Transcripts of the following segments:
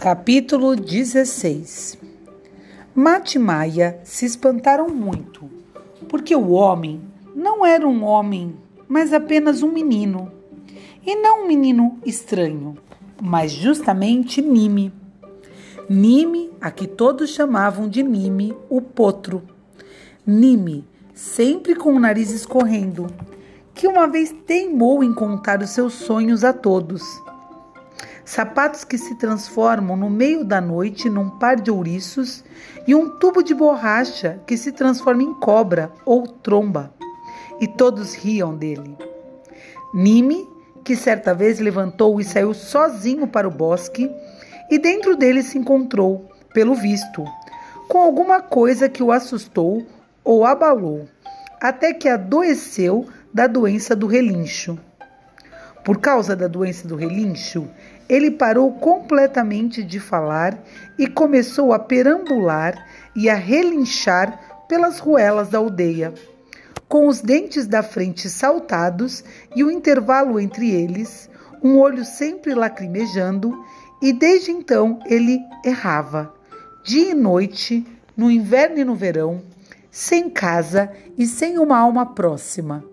Capítulo 16 Mate Maia se espantaram muito, porque o homem não era um homem, mas apenas um menino. E não um menino estranho, mas justamente Nime. Nime, a que todos chamavam de Nime, o potro. Nime, sempre com o nariz escorrendo, que uma vez teimou em contar os seus sonhos a todos sapatos que se transformam no meio da noite num par de ouriços e um tubo de borracha que se transforma em cobra ou tromba. E todos riam dele. Nime, que certa vez levantou e saiu sozinho para o bosque, e dentro dele se encontrou, pelo visto, com alguma coisa que o assustou ou abalou, até que adoeceu da doença do relincho. Por causa da doença do relincho, ele parou completamente de falar e começou a perambular e a relinchar pelas ruelas da aldeia, com os dentes da frente saltados e o intervalo entre eles, um olho sempre lacrimejando, e desde então ele errava, dia e noite, no inverno e no verão, sem casa e sem uma alma próxima.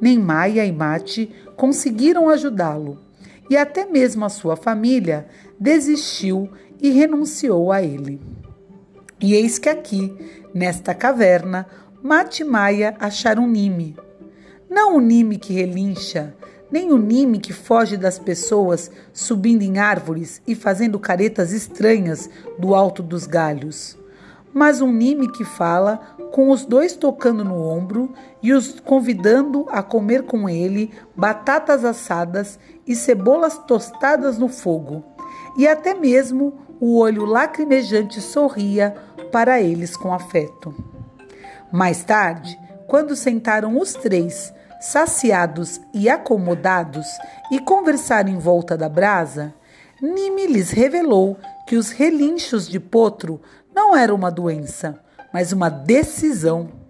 Nem Maia e Mate conseguiram ajudá-lo e até mesmo a sua família desistiu e renunciou a ele. E eis que aqui, nesta caverna, Mate Maia acharam Nime. Não o Nime que relincha, nem o Nime que foge das pessoas subindo em árvores e fazendo caretas estranhas do alto dos galhos, mas um Nime que fala com os dois tocando no ombro e os convidando a comer com ele batatas assadas e cebolas tostadas no fogo. E até mesmo o olho lacrimejante sorria para eles com afeto. Mais tarde, quando sentaram os três, saciados e acomodados, e conversaram em volta da brasa, Nime lhes revelou que os relinchos de potro não eram uma doença, mas uma decisão.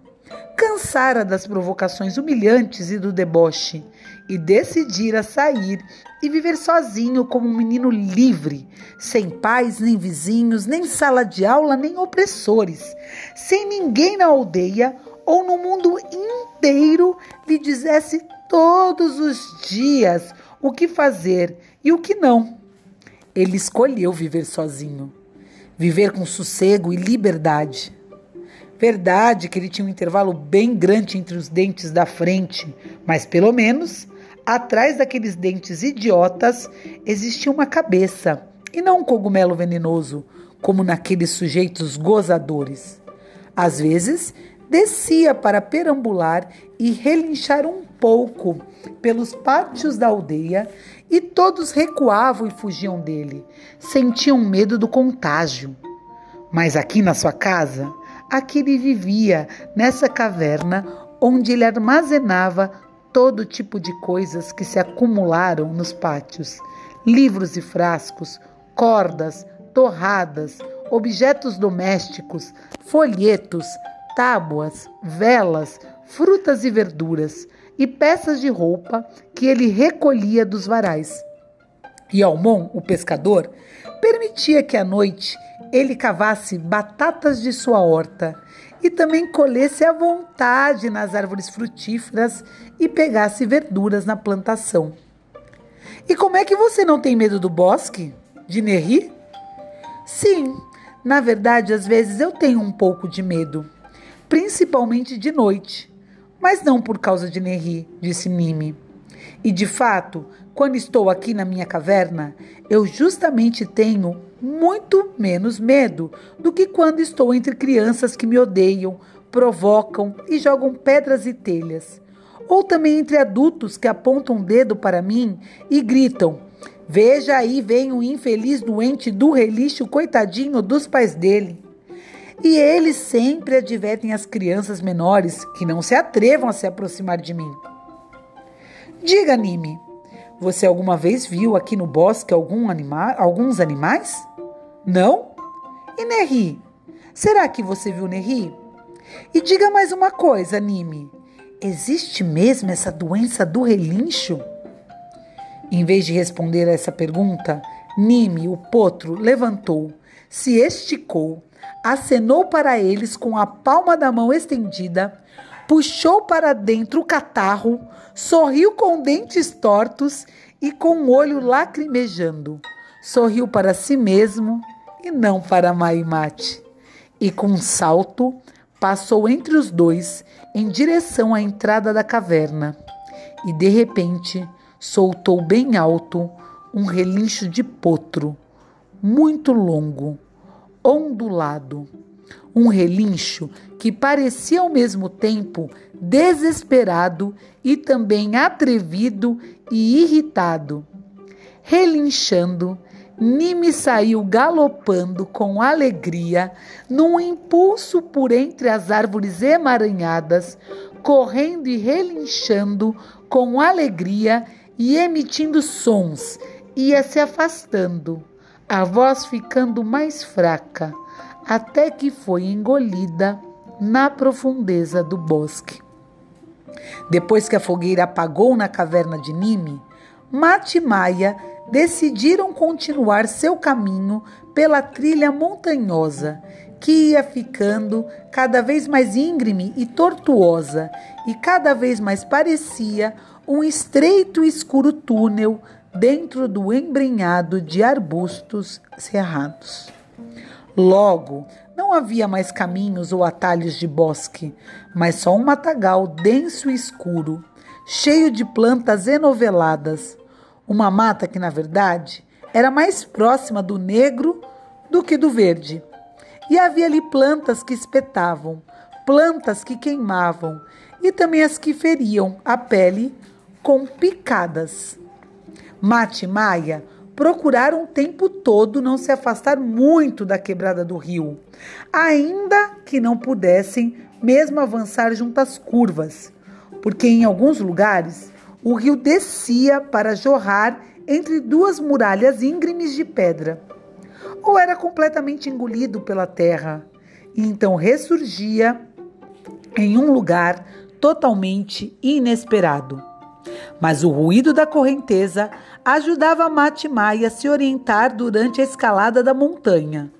Cansara das provocações humilhantes e do deboche e decidira sair e viver sozinho como um menino livre, sem pais, nem vizinhos, nem sala de aula, nem opressores, sem ninguém na aldeia ou no mundo inteiro lhe dissesse todos os dias o que fazer e o que não. Ele escolheu viver sozinho, viver com sossego e liberdade. Verdade que ele tinha um intervalo bem grande entre os dentes da frente, mas pelo menos atrás daqueles dentes idiotas existia uma cabeça e não um cogumelo venenoso, como naqueles sujeitos gozadores. Às vezes, descia para perambular e relinchar um pouco pelos pátios da aldeia e todos recuavam e fugiam dele, sentiam medo do contágio. Mas aqui na sua casa, Aqui ele vivia, nessa caverna, onde ele armazenava todo tipo de coisas que se acumularam nos pátios: livros e frascos, cordas, torradas, objetos domésticos, folhetos, tábuas, velas, frutas e verduras e peças de roupa que ele recolhia dos varais. E Almon, o pescador, permitia que à noite ele cavasse batatas de sua horta e também colhesse à vontade nas árvores frutíferas e pegasse verduras na plantação. E como é que você não tem medo do bosque? De Nerri? Sim, na verdade, às vezes eu tenho um pouco de medo, principalmente de noite, mas não por causa de Nerri, disse Mime. E de fato, quando estou aqui na minha caverna, eu justamente tenho muito menos medo do que quando estou entre crianças que me odeiam, provocam e jogam pedras e telhas. Ou também entre adultos que apontam o dedo para mim e gritam: Veja aí, vem o um infeliz doente do relixo, coitadinho dos pais dele. E eles sempre advertem as crianças menores que não se atrevam a se aproximar de mim. Diga, Nime, você alguma vez viu aqui no bosque algum anima alguns animais? Não? E Nerri? Será que você viu Nerri? E diga mais uma coisa, Nime. Existe mesmo essa doença do relincho? Em vez de responder a essa pergunta, Nime, o potro, levantou, se esticou, acenou para eles com a palma da mão estendida, puxou para dentro o catarro, sorriu com dentes tortos e com o olho lacrimejando. Sorriu para si mesmo e não para Maimate. E com um salto, passou entre os dois em direção à entrada da caverna. E de repente, soltou bem alto um relincho de potro, muito longo, ondulado. Um relincho que parecia ao mesmo tempo desesperado e também atrevido e irritado. Relinchando, Nime saiu galopando com alegria, num impulso por entre as árvores emaranhadas, correndo e relinchando com alegria e emitindo sons, ia se afastando, a voz ficando mais fraca, até que foi engolida na profundeza do bosque. Depois que a fogueira apagou na caverna de Nime, Mate e Maia decidiram continuar seu caminho pela trilha montanhosa, que ia ficando cada vez mais íngreme e tortuosa, e cada vez mais parecia um estreito e escuro túnel dentro do embrenhado de arbustos cerrados. Logo, não havia mais caminhos ou atalhos de bosque, mas só um matagal denso e escuro, cheio de plantas enoveladas, uma mata que, na verdade, era mais próxima do negro do que do verde. E havia ali plantas que espetavam, plantas que queimavam e também as que feriam a pele com picadas. Mate Maia procuraram o tempo todo não se afastar muito da quebrada do rio, ainda que não pudessem mesmo avançar junto às curvas, porque em alguns lugares o rio descia para jorrar entre duas muralhas íngremes de pedra, ou era completamente engolido pela terra, e então ressurgia em um lugar totalmente inesperado. Mas o ruído da correnteza ajudava Mate Maia a se orientar durante a escalada da montanha,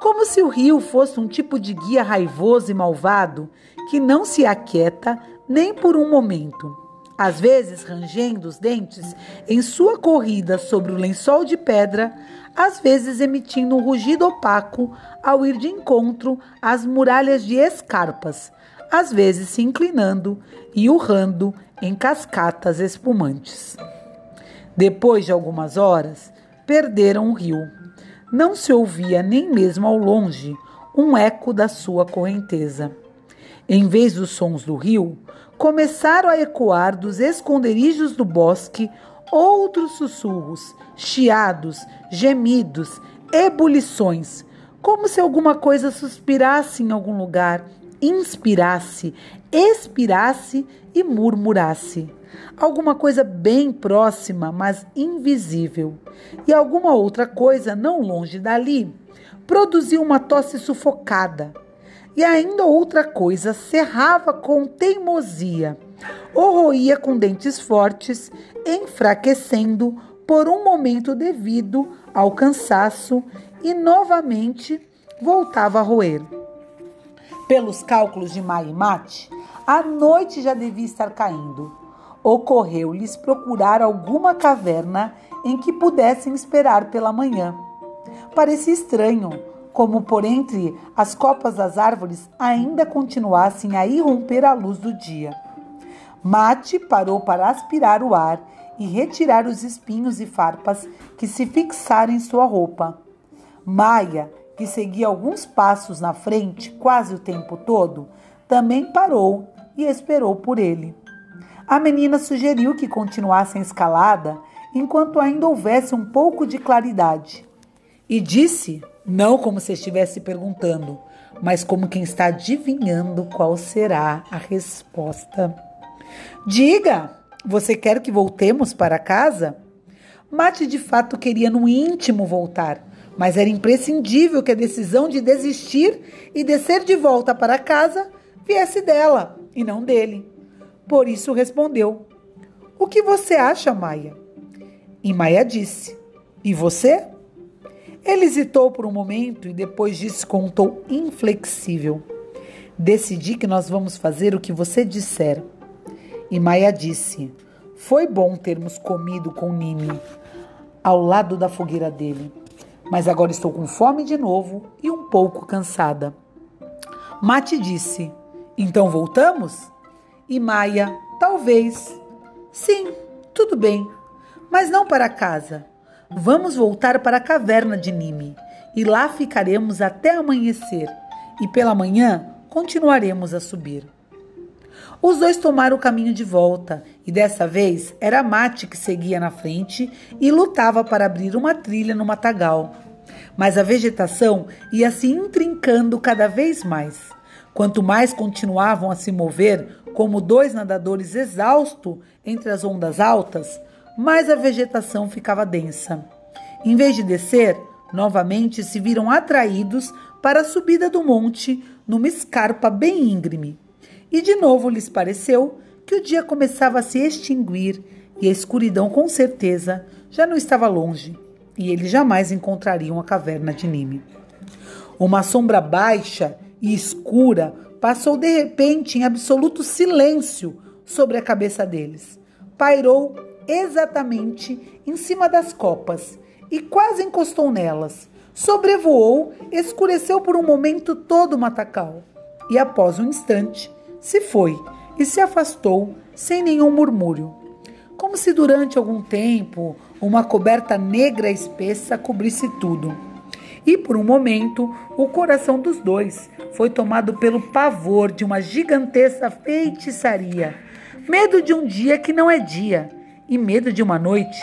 como se o rio fosse um tipo de guia raivoso e malvado que não se aquieta nem por um momento às vezes rangendo os dentes em sua corrida sobre o lençol de pedra, às vezes emitindo um rugido opaco ao ir de encontro às muralhas de escarpas, às vezes se inclinando e urrando em cascatas espumantes. Depois de algumas horas, perderam o rio. Não se ouvia nem mesmo ao longe um eco da sua correnteza. Em vez dos sons do rio, começaram a ecoar dos esconderijos do bosque outros sussurros, chiados, gemidos, ebulições, como se alguma coisa suspirasse em algum lugar, inspirasse, expirasse e murmurasse. Alguma coisa bem próxima, mas invisível. E alguma outra coisa não longe dali produziu uma tosse sufocada e ainda outra coisa, cerrava com teimosia, ou roía com dentes fortes, enfraquecendo por um momento devido ao cansaço e novamente voltava a roer. Pelos cálculos de Maimate, a noite já devia estar caindo. Ocorreu-lhes procurar alguma caverna em que pudessem esperar pela manhã. Parecia estranho como por entre as copas das árvores ainda continuassem a irromper a luz do dia. Mate parou para aspirar o ar e retirar os espinhos e farpas que se fixaram em sua roupa. Maia, que seguia alguns passos na frente quase o tempo todo, também parou e esperou por ele. A menina sugeriu que continuassem a escalada enquanto ainda houvesse um pouco de claridade e disse não como se estivesse perguntando, mas como quem está adivinhando qual será a resposta. Diga, você quer que voltemos para casa? Mate de fato queria no íntimo voltar, mas era imprescindível que a decisão de desistir e descer de volta para casa viesse dela e não dele. Por isso respondeu: O que você acha, Maia? E Maia disse: E você? Ele hesitou por um momento e depois disse com um tom inflexível: Decidi que nós vamos fazer o que você disser. E Maia disse: Foi bom termos comido com Nimi ao lado da fogueira dele, mas agora estou com fome de novo e um pouco cansada. Mate disse: Então voltamos? E Maia: Talvez. Sim, tudo bem, mas não para casa. Vamos voltar para a caverna de Nime e lá ficaremos até amanhecer e pela manhã continuaremos a subir. Os dois tomaram o caminho de volta e dessa vez era Mate que seguia na frente e lutava para abrir uma trilha no matagal. Mas a vegetação ia se intrincando cada vez mais. Quanto mais continuavam a se mover, como dois nadadores exaustos entre as ondas altas, mais a vegetação ficava densa. Em vez de descer, novamente se viram atraídos para a subida do monte numa escarpa bem íngreme. E de novo lhes pareceu que o dia começava a se extinguir e a escuridão, com certeza, já não estava longe, e eles jamais encontrariam a caverna de Nime. Uma sombra baixa e escura passou de repente em absoluto silêncio sobre a cabeça deles. Pairou exatamente em cima das copas e quase encostou nelas. Sobrevoou, escureceu por um momento todo o matacal e, após um instante, se foi e se afastou sem nenhum murmúrio, como se durante algum tempo uma coberta negra espessa cobrisse tudo. E por um momento, o coração dos dois foi tomado pelo pavor de uma gigantesca feitiçaria, medo de um dia que não é dia e medo de uma noite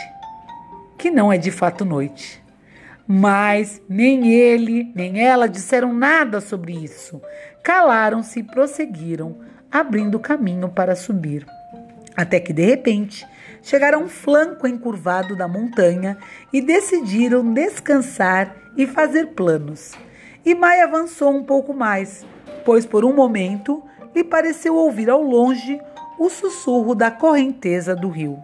que não é de fato noite. Mas nem ele nem ela disseram nada sobre isso. Calaram-se e prosseguiram, abrindo caminho para subir. Até que, de repente, chegaram a um flanco encurvado da montanha e decidiram descansar e fazer planos. E Mai avançou um pouco mais, pois por um momento lhe pareceu ouvir ao longe o sussurro da correnteza do rio.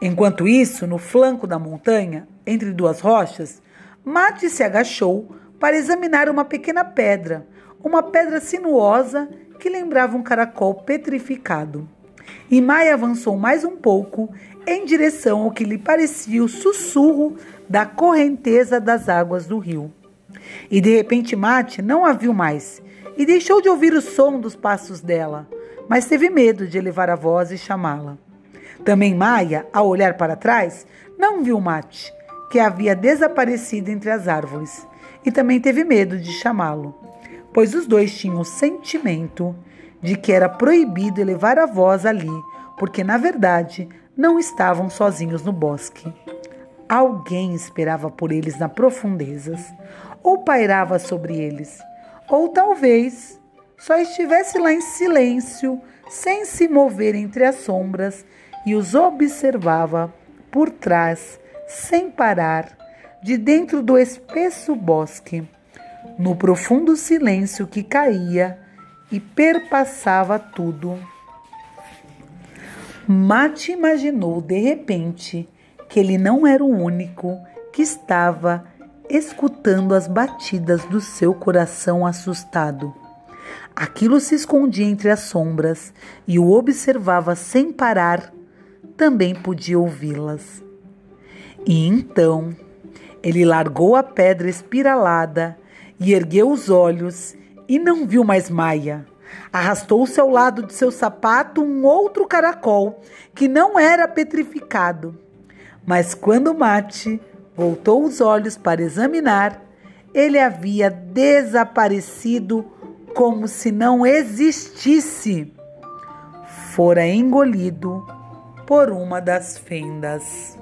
Enquanto isso, no flanco da montanha, entre duas rochas, Mate se agachou para examinar uma pequena pedra, uma pedra sinuosa que lembrava um caracol petrificado. E Maia avançou mais um pouco em direção ao que lhe parecia o sussurro da correnteza das águas do rio. E de repente Mate não a viu mais e deixou de ouvir o som dos passos dela, mas teve medo de elevar a voz e chamá-la. Também Maia, ao olhar para trás, não viu Mate, que havia desaparecido entre as árvores, e também teve medo de chamá-lo, pois os dois tinham o sentimento de que era proibido elevar a voz ali, porque na verdade não estavam sozinhos no bosque. Alguém esperava por eles nas profundezas, ou pairava sobre eles, ou talvez só estivesse lá em silêncio, sem se mover entre as sombras e os observava por trás, sem parar, de dentro do espesso bosque, no profundo silêncio que caía e perpassava tudo. Mate imaginou de repente que ele não era o único que estava escutando as batidas do seu coração assustado. Aquilo se escondia entre as sombras e o observava sem parar também podia ouvi-las. E então ele largou a pedra espiralada e ergueu os olhos e não viu mais Maia. Arrastou-se ao lado de seu sapato um outro caracol que não era petrificado. Mas quando Mate voltou os olhos para examinar, ele havia desaparecido como se não existisse. Fora engolido por uma das fendas.